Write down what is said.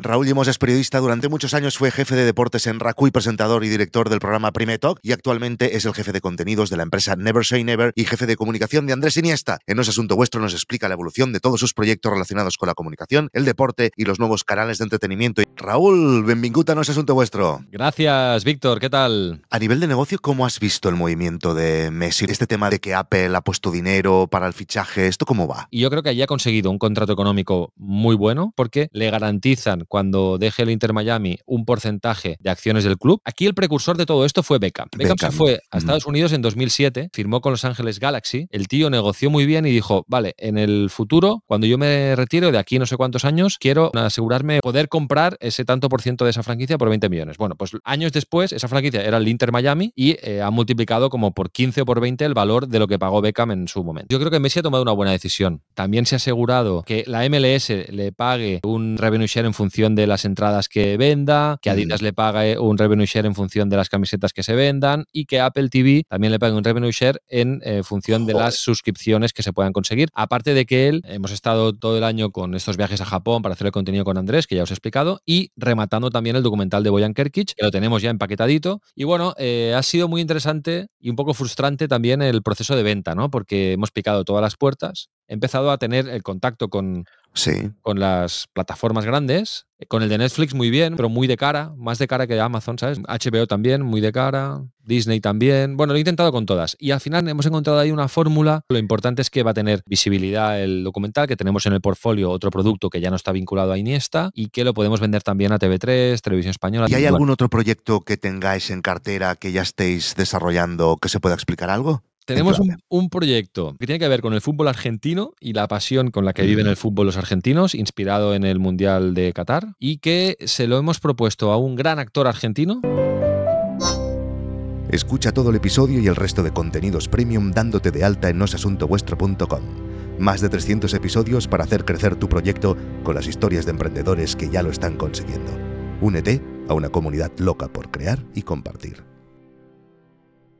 Raúl Limos es periodista, durante muchos años fue jefe de deportes en Racuy, presentador y director del programa Prime Talk y actualmente es el jefe de contenidos de la empresa Never Say Never y jefe de comunicación de Andrés Iniesta. En No es Asunto Vuestro nos explica la evolución de todos sus proyectos relacionados con la comunicación, el deporte y los nuevos canales de entretenimiento. Raúl, benvingut a No es Asunto Vuestro. Gracias, Víctor, ¿qué tal? A nivel de negocio, ¿cómo has visto el movimiento de Messi? Este tema de que Apple ha puesto dinero para el fichaje, ¿esto cómo va? Y yo creo que allí ha conseguido un contrato económico muy bueno porque le garantizan cuando deje el Inter Miami un porcentaje de acciones del club. Aquí el precursor de todo esto fue Beckham. Beckham, se fue a Estados Unidos en 2007, firmó con Los Ángeles Galaxy. El tío negoció muy bien y dijo, vale, en el futuro, cuando yo me retiro de aquí no sé cuántos años, quiero asegurarme poder comprar ese tanto por ciento de esa franquicia por 20 millones. Bueno, pues años después, esa franquicia era el Inter Miami y eh, ha multiplicado como por 15 o por 20 el valor de lo que pagó Beckham en su momento. Yo creo que Messi ha tomado una buena decisión. También se ha asegurado que la MLS le pague un revenue share en función de las entradas que venda, que Adidas le pague un revenue share en función de las camisetas que se vendan y que Apple TV también le pague un revenue share en eh, función de las suscripciones que se puedan conseguir. Aparte de que él, hemos estado todo el año con estos viajes a Japón para hacer el contenido con Andrés, que ya os he explicado, y rematando también el documental de Boyan Kerkic, que lo tenemos ya empaquetadito. Y bueno, eh, ha sido muy interesante y un poco frustrante también el proceso de venta, ¿no? Porque hemos picado todas las puertas, he empezado a tener el contacto con, Sí. con las plataformas grandes. Con el de Netflix muy bien, pero muy de cara, más de cara que Amazon, ¿sabes? HBO también, muy de cara, Disney también. Bueno, lo he intentado con todas. Y al final hemos encontrado ahí una fórmula. Lo importante es que va a tener visibilidad el documental, que tenemos en el portfolio otro producto que ya no está vinculado a Iniesta y que lo podemos vender también a TV3, Televisión Española. ¿Y hay algún otro proyecto que tengáis en cartera que ya estéis desarrollando que se pueda explicar algo? Tenemos un proyecto que tiene que ver con el fútbol argentino y la pasión con la que viven el fútbol los argentinos, inspirado en el Mundial de Qatar, y que se lo hemos propuesto a un gran actor argentino. Escucha todo el episodio y el resto de contenidos premium dándote de alta en nosasuntovuestro.com. Más de 300 episodios para hacer crecer tu proyecto con las historias de emprendedores que ya lo están consiguiendo. Únete a una comunidad loca por crear y compartir.